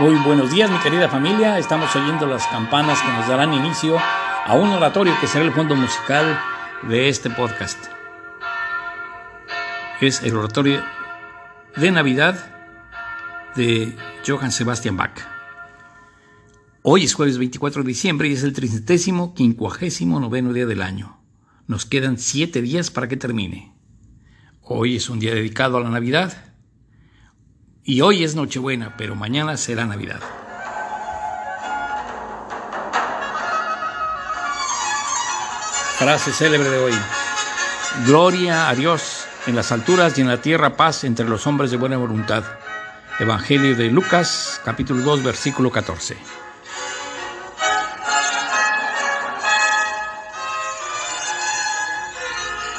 Muy buenos días mi querida familia, estamos oyendo las campanas que nos darán inicio a un oratorio que será el fondo musical de este podcast. Es el oratorio de Navidad de Johann Sebastian Bach. Hoy es jueves 24 de diciembre y es el tricentésimo quincuagésimo noveno día del año. Nos quedan siete días para que termine. Hoy es un día dedicado a la Navidad y hoy es Nochebuena, pero mañana será Navidad. Frase célebre de hoy. Gloria a Dios en las alturas y en la tierra paz entre los hombres de buena voluntad. Evangelio de Lucas, capítulo 2, versículo 14.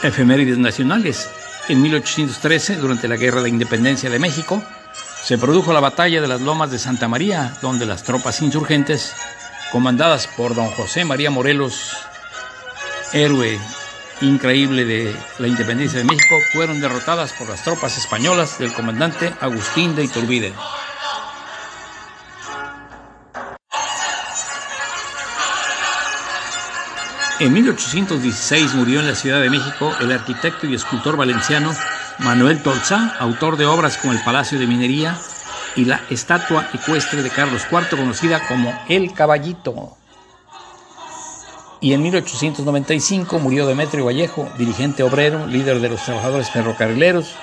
Efemérides nacionales. En 1813, durante la Guerra de Independencia de México, se produjo la batalla de las Lomas de Santa María, donde las tropas insurgentes, comandadas por don José María Morelos, héroe increíble de la independencia de México, fueron derrotadas por las tropas españolas del comandante Agustín de Iturbide. En 1816 murió en la Ciudad de México el arquitecto y escultor valenciano Manuel Tolzá, autor de obras como el Palacio de Minería y la estatua ecuestre de Carlos IV conocida como El Caballito. Y en 1895 murió Demetrio Vallejo, dirigente obrero, líder de los trabajadores ferrocarrileros,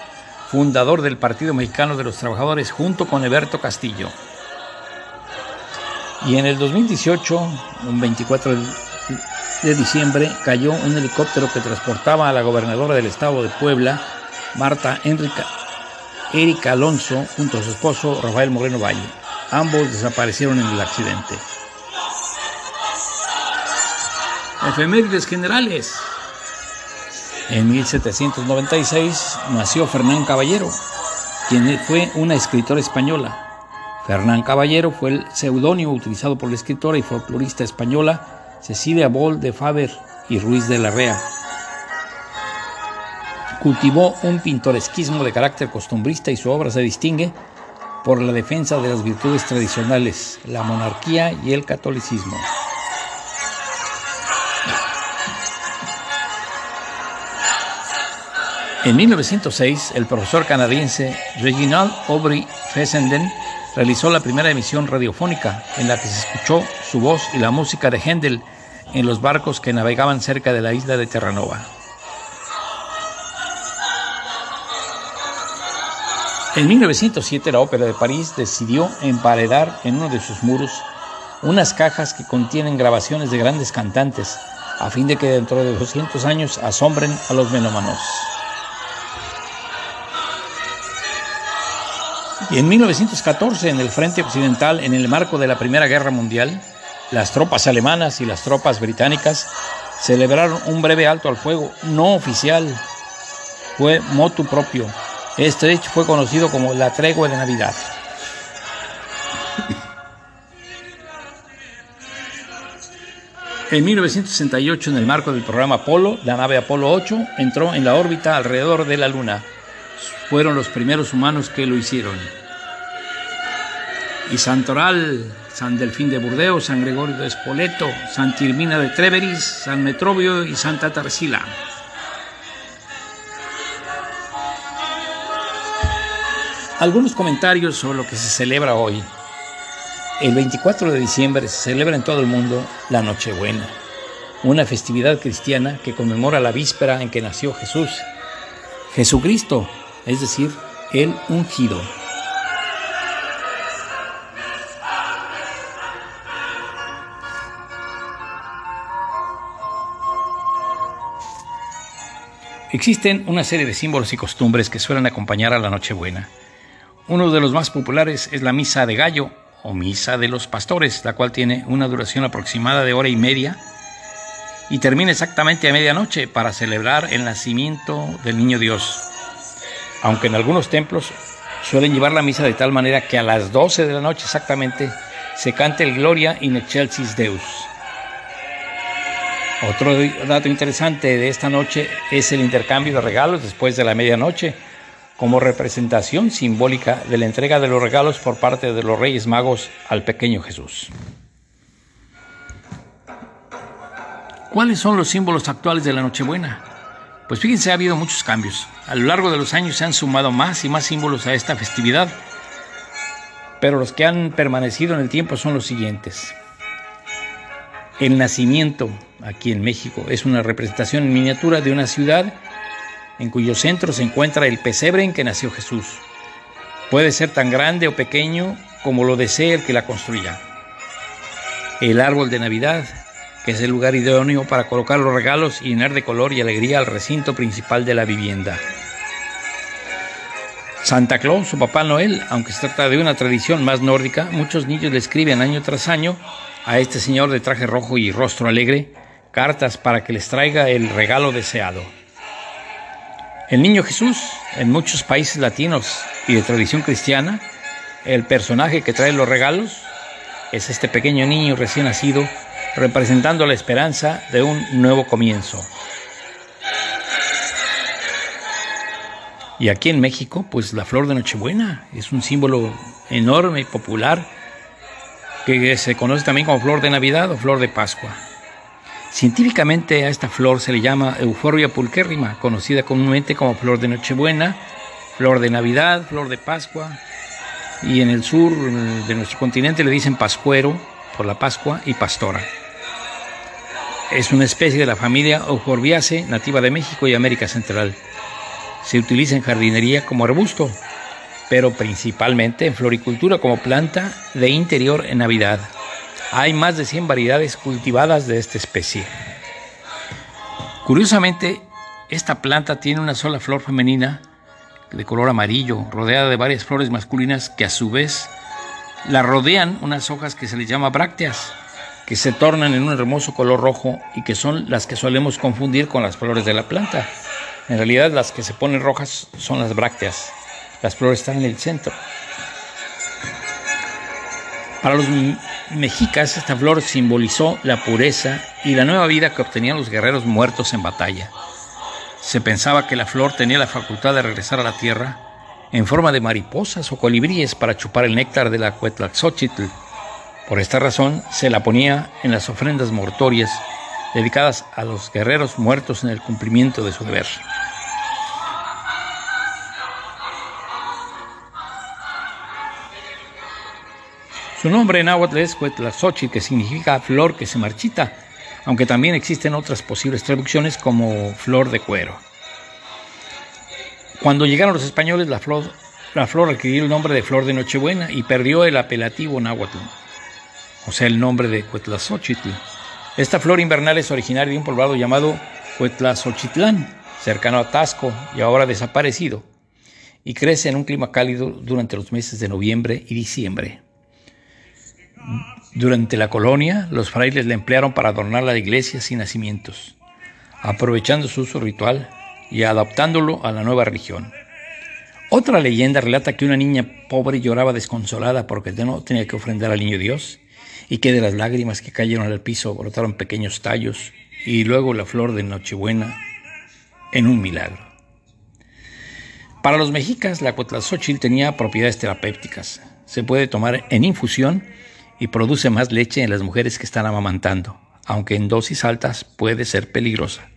fundador del Partido Mexicano de los Trabajadores junto con Eberto Castillo. Y en el 2018, un 24 de diciembre, cayó un helicóptero que transportaba a la gobernadora del estado de Puebla, Marta Enrica, Erika Alonso, junto a su esposo Rafael Moreno Valle. Ambos desaparecieron en el accidente. Efemérides generales. En 1796 nació Fernán Caballero, quien fue una escritora española. Fernán Caballero fue el seudónimo utilizado por la escritora y folclorista española Cecilia Boll de Faber y Ruiz de la Rea. Cultivó un pintoresquismo de carácter costumbrista y su obra se distingue por la defensa de las virtudes tradicionales, la monarquía y el catolicismo. En 1906, el profesor canadiense Reginald Aubrey Fessenden realizó la primera emisión radiofónica en la que se escuchó su voz y la música de Händel en los barcos que navegaban cerca de la isla de Terranova. En 1907 la Ópera de París decidió emparedar en uno de sus muros unas cajas que contienen grabaciones de grandes cantantes, a fin de que dentro de 200 años asombren a los melómanos. Y en 1914, en el frente occidental, en el marco de la Primera Guerra Mundial, las tropas alemanas y las tropas británicas celebraron un breve alto al fuego no oficial. Fue motu propio. Este hecho fue conocido como la tregua de Navidad. En 1968, en el marco del programa Apolo, la nave Apolo 8 entró en la órbita alrededor de la Luna. Fueron los primeros humanos que lo hicieron. Y Santoral, San Delfín de Burdeos, San Gregorio de Espoleto, San Tirmina de Treveris, San Metrobio y Santa Tarsila. Algunos comentarios sobre lo que se celebra hoy. El 24 de diciembre se celebra en todo el mundo la Nochebuena, una festividad cristiana que conmemora la víspera en que nació Jesús, Jesucristo, es decir, el ungido. Existen una serie de símbolos y costumbres que suelen acompañar a la Nochebuena. Uno de los más populares es la misa de gallo o misa de los pastores, la cual tiene una duración aproximada de hora y media y termina exactamente a medianoche para celebrar el nacimiento del niño Dios. Aunque en algunos templos suelen llevar la misa de tal manera que a las 12 de la noche exactamente se cante el Gloria in excelsis Deus. Otro dato interesante de esta noche es el intercambio de regalos después de la medianoche, como representación simbólica de la entrega de los regalos por parte de los Reyes Magos al pequeño Jesús. ¿Cuáles son los símbolos actuales de la Nochebuena? Pues fíjense, ha habido muchos cambios. A lo largo de los años se han sumado más y más símbolos a esta festividad, pero los que han permanecido en el tiempo son los siguientes. El nacimiento, aquí en México, es una representación en miniatura de una ciudad en cuyo centro se encuentra el pesebre en que nació Jesús. Puede ser tan grande o pequeño como lo desee el que la construya. El árbol de Navidad, que es el lugar idóneo para colocar los regalos y llenar de color y alegría al recinto principal de la vivienda. Santa Claus o Papá Noel, aunque se trata de una tradición más nórdica, muchos niños le escriben año tras año a este señor de traje rojo y rostro alegre cartas para que les traiga el regalo deseado. El niño Jesús, en muchos países latinos y de tradición cristiana, el personaje que trae los regalos es este pequeño niño recién nacido, representando la esperanza de un nuevo comienzo. Y aquí en México, pues la flor de Nochebuena es un símbolo enorme y popular que se conoce también como flor de Navidad o flor de Pascua. Científicamente a esta flor se le llama Euphorbia pulquérrima, conocida comúnmente como flor de Nochebuena, flor de Navidad, flor de Pascua, y en el sur de nuestro continente le dicen pascuero por la Pascua y pastora. Es una especie de la familia Euphorbiaceae nativa de México y América Central. Se utiliza en jardinería como arbusto, pero principalmente en floricultura como planta de interior en Navidad. Hay más de 100 variedades cultivadas de esta especie. Curiosamente, esta planta tiene una sola flor femenina de color amarillo, rodeada de varias flores masculinas que a su vez la rodean unas hojas que se les llama brácteas, que se tornan en un hermoso color rojo y que son las que solemos confundir con las flores de la planta. En realidad las que se ponen rojas son las brácteas. Las flores están en el centro. Para los mexicas, esta flor simbolizó la pureza y la nueva vida que obtenían los guerreros muertos en batalla. Se pensaba que la flor tenía la facultad de regresar a la tierra en forma de mariposas o colibríes para chupar el néctar de la Cuetlaxochitl. Por esta razón, se la ponía en las ofrendas mortorias dedicadas a los guerreros muertos en el cumplimiento de su deber. Su nombre en náhuatl es Huetlazochitl, que significa flor que se marchita, aunque también existen otras posibles traducciones como flor de cuero. Cuando llegaron los españoles, la flor, adquirió el nombre de flor de Nochebuena y perdió el apelativo náhuatl, o sea, el nombre de Huetlazochitl. Esta flor invernal es originaria de un poblado llamado Huetlazochitlán, cercano a Tasco y ahora desaparecido, y crece en un clima cálido durante los meses de noviembre y diciembre. Durante la colonia, los frailes la emplearon para adornar la iglesia sin nacimientos, aprovechando su uso ritual y adaptándolo a la nueva religión. Otra leyenda relata que una niña pobre lloraba desconsolada porque no tenía que ofrendar al niño Dios y que de las lágrimas que cayeron al piso brotaron pequeños tallos y luego la flor de Nochebuena en un milagro. Para los mexicas, la Cotlazóchil tenía propiedades terapéuticas. Se puede tomar en infusión y produce más leche en las mujeres que están amamantando, aunque en dosis altas puede ser peligrosa.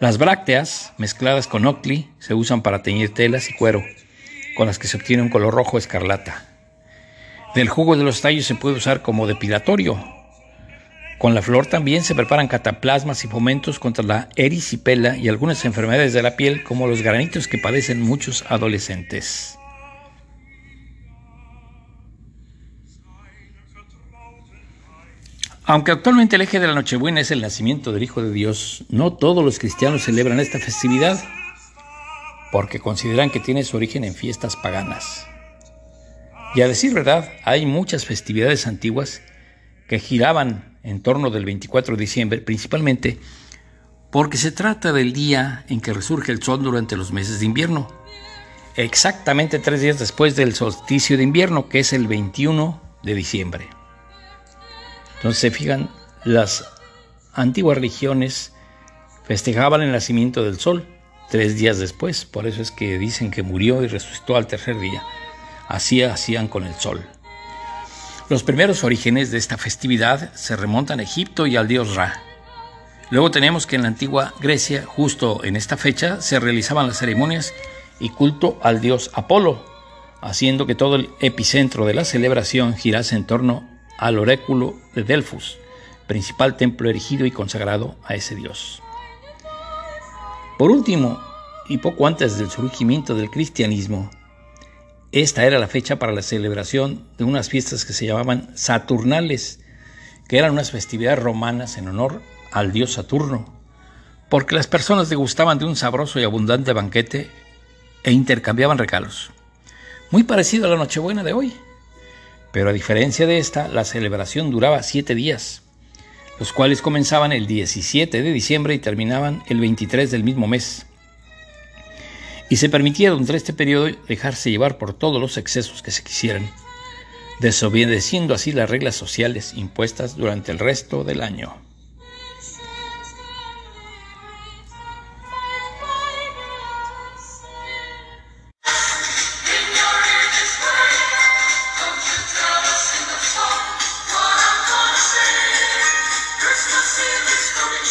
Las brácteas, mezcladas con ocli, se usan para teñir telas y cuero, con las que se obtiene un color rojo escarlata. Del jugo de los tallos se puede usar como depilatorio. Con la flor también se preparan cataplasmas y fomentos contra la erisipela y algunas enfermedades de la piel como los granitos que padecen muchos adolescentes. Aunque actualmente el eje de la Nochebuena es el nacimiento del Hijo de Dios, no todos los cristianos celebran esta festividad porque consideran que tiene su origen en fiestas paganas. Y a decir verdad, hay muchas festividades antiguas que giraban en torno del 24 de diciembre, principalmente porque se trata del día en que resurge el sol durante los meses de invierno, exactamente tres días después del solsticio de invierno, que es el 21 de diciembre. Entonces se fijan, las antiguas religiones festejaban el nacimiento del sol tres días después. Por eso es que dicen que murió y resucitó al tercer día. Así hacían con el sol. Los primeros orígenes de esta festividad se remontan a Egipto y al dios Ra. Luego tenemos que en la antigua Grecia, justo en esta fecha, se realizaban las ceremonias y culto al dios Apolo, haciendo que todo el epicentro de la celebración girase en torno al oráculo de Delfos, principal templo erigido y consagrado a ese dios. Por último, y poco antes del surgimiento del cristianismo, esta era la fecha para la celebración de unas fiestas que se llamaban Saturnales, que eran unas festividades romanas en honor al dios Saturno, porque las personas degustaban de un sabroso y abundante banquete e intercambiaban regalos. Muy parecido a la Nochebuena de hoy. Pero a diferencia de esta, la celebración duraba siete días, los cuales comenzaban el 17 de diciembre y terminaban el 23 del mismo mes y se permitía durante este periodo dejarse llevar por todos los excesos que se quisieran, desobedeciendo así las reglas sociales impuestas durante el resto del año.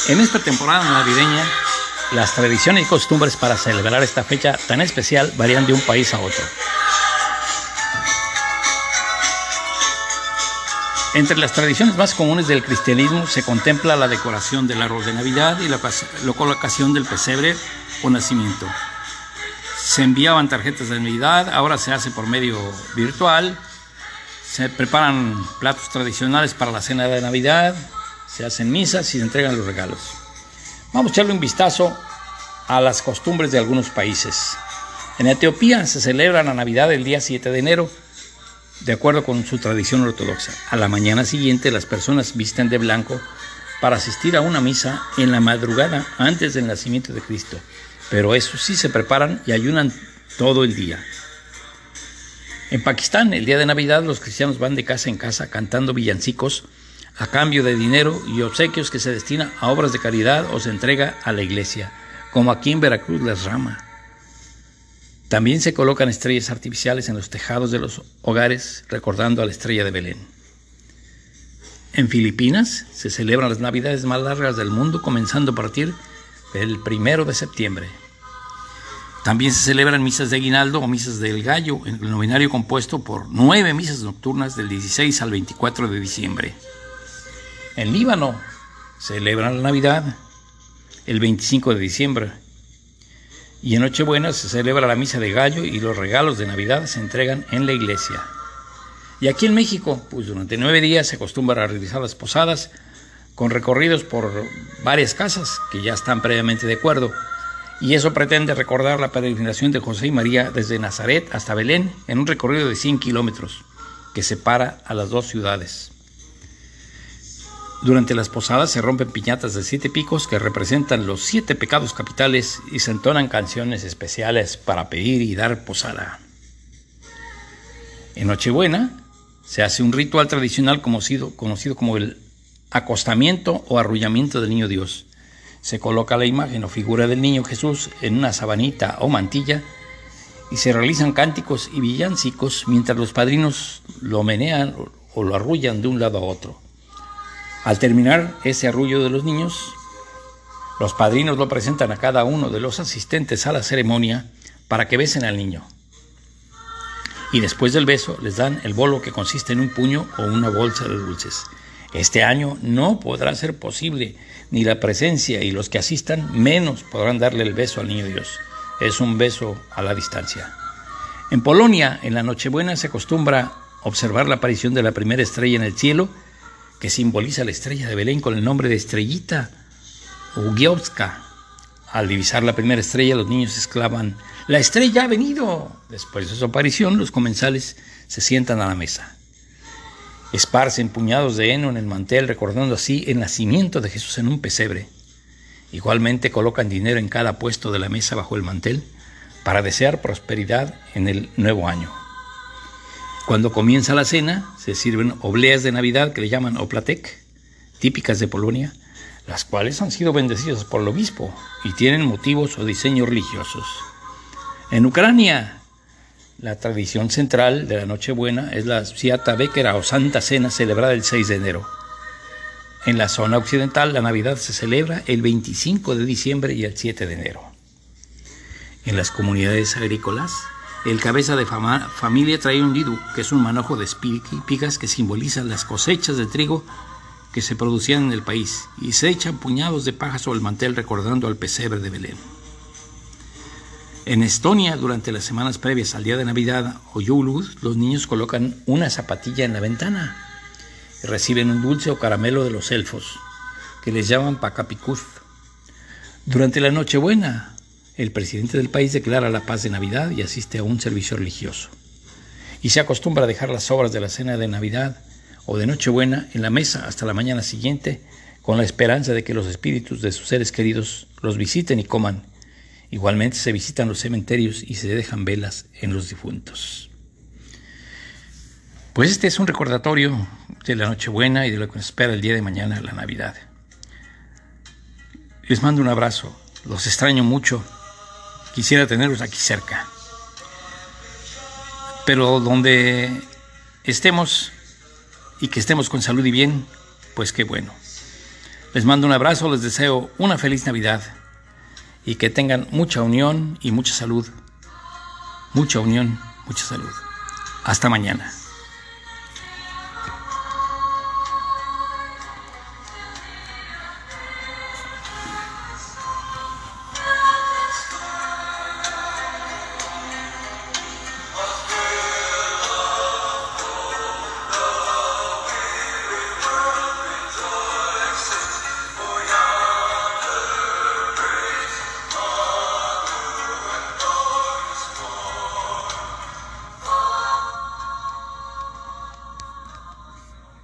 En esta temporada navideña las tradiciones y costumbres para celebrar esta fecha tan especial varían de un país a otro. Entre las tradiciones más comunes del cristianismo se contempla la decoración del árbol de Navidad y la, colocación del pesebre o nacimiento. Se enviaban tarjetas de Navidad, ahora se hace por medio virtual. Se preparan platos tradicionales para la cena de Navidad, se hacen misas y se entregan los regalos. Vamos a echarle un vistazo a las costumbres de algunos países. En Etiopía se celebra la Navidad el día 7 de enero, de acuerdo con su tradición ortodoxa. A la mañana siguiente las personas visten de blanco para asistir a una misa en la madrugada antes del nacimiento de Cristo. Pero eso sí se preparan y ayunan todo el día. En Pakistán, el día de Navidad, los cristianos van de casa en casa cantando villancicos a cambio de dinero y obsequios que se destina a obras de caridad o se entrega a la iglesia, como aquí en Veracruz las rama. También se colocan estrellas artificiales en los tejados de los hogares, recordando a la estrella de Belén. En Filipinas se celebran las navidades más largas del mundo, comenzando a partir del primero de septiembre. También se celebran misas de aguinaldo o misas del gallo, en el novenario compuesto por nueve misas nocturnas del 16 al 24 de diciembre. En Líbano celebran la Navidad el 25 de diciembre y en Nochebuena se celebra la misa de gallo y los regalos de Navidad se entregan en la iglesia. Y aquí en México, pues durante nueve días se acostumbra a realizar las posadas con recorridos por varias casas que ya están previamente de acuerdo. Y eso pretende recordar la peregrinación de José y María desde Nazaret hasta Belén en un recorrido de 100 kilómetros que separa a las dos ciudades. Durante las posadas se rompen piñatas de siete picos que representan los siete pecados capitales y se entonan canciones especiales para pedir y dar posada. En Nochebuena se hace un ritual tradicional conocido, conocido como el acostamiento o arrullamiento del niño Dios. Se coloca la imagen o figura del niño Jesús en una sabanita o mantilla y se realizan cánticos y villancicos mientras los padrinos lo menean o lo arrullan de un lado a otro. Al terminar ese arrullo de los niños, los padrinos lo presentan a cada uno de los asistentes a la ceremonia para que besen al niño. Y después del beso les dan el bolo que consiste en un puño o una bolsa de dulces. Este año no podrá ser posible ni la presencia y los que asistan menos podrán darle el beso al niño Dios. Es un beso a la distancia. En Polonia, en la Nochebuena se acostumbra observar la aparición de la primera estrella en el cielo que simboliza la estrella de Belén con el nombre de estrellita Ugiowska. Al divisar la primera estrella, los niños exclaman, ¡La estrella ha venido! Después de su aparición, los comensales se sientan a la mesa. Esparcen puñados de heno en el mantel, recordando así el nacimiento de Jesús en un pesebre. Igualmente colocan dinero en cada puesto de la mesa bajo el mantel para desear prosperidad en el nuevo año. Cuando comienza la cena, se sirven obleas de Navidad que le llaman oplatek, típicas de Polonia. las cuales han sido bendecidas por el obispo y tienen motivos o diseños religiosos. En Ucrania, la tradición central de la Nochebuena es la Siata Bekera o Santa Cena celebrada el 6 de enero. En la zona occidental, la Navidad se celebra el 25 de diciembre y el 7 de enero. En las comunidades agrícolas, el cabeza de familia trae un didu, que es un manojo de espigas que simboliza las cosechas de trigo que se producían en el país, y se echan puñados de paja sobre el mantel recordando al pesebre de Belén. En Estonia, durante las semanas previas al día de Navidad o Yulud, los niños colocan una zapatilla en la ventana y reciben un dulce o caramelo de los elfos, que les llaman Pakapikuz. Durante la Nochebuena, el presidente del país declara la paz de Navidad y asiste a un servicio religioso. Y se acostumbra a dejar las sobras de la cena de Navidad o de Nochebuena en la mesa hasta la mañana siguiente, con la esperanza de que los espíritus de sus seres queridos los visiten y coman. Igualmente se visitan los cementerios y se dejan velas en los difuntos. Pues este es un recordatorio de la Nochebuena y de lo que nos espera el día de mañana, la Navidad. Les mando un abrazo, los extraño mucho Quisiera tenerlos aquí cerca. Pero donde estemos y que estemos con salud y bien, pues qué bueno. Les mando un abrazo, les deseo una feliz Navidad y que tengan mucha unión y mucha salud. Mucha unión, mucha salud. Hasta mañana.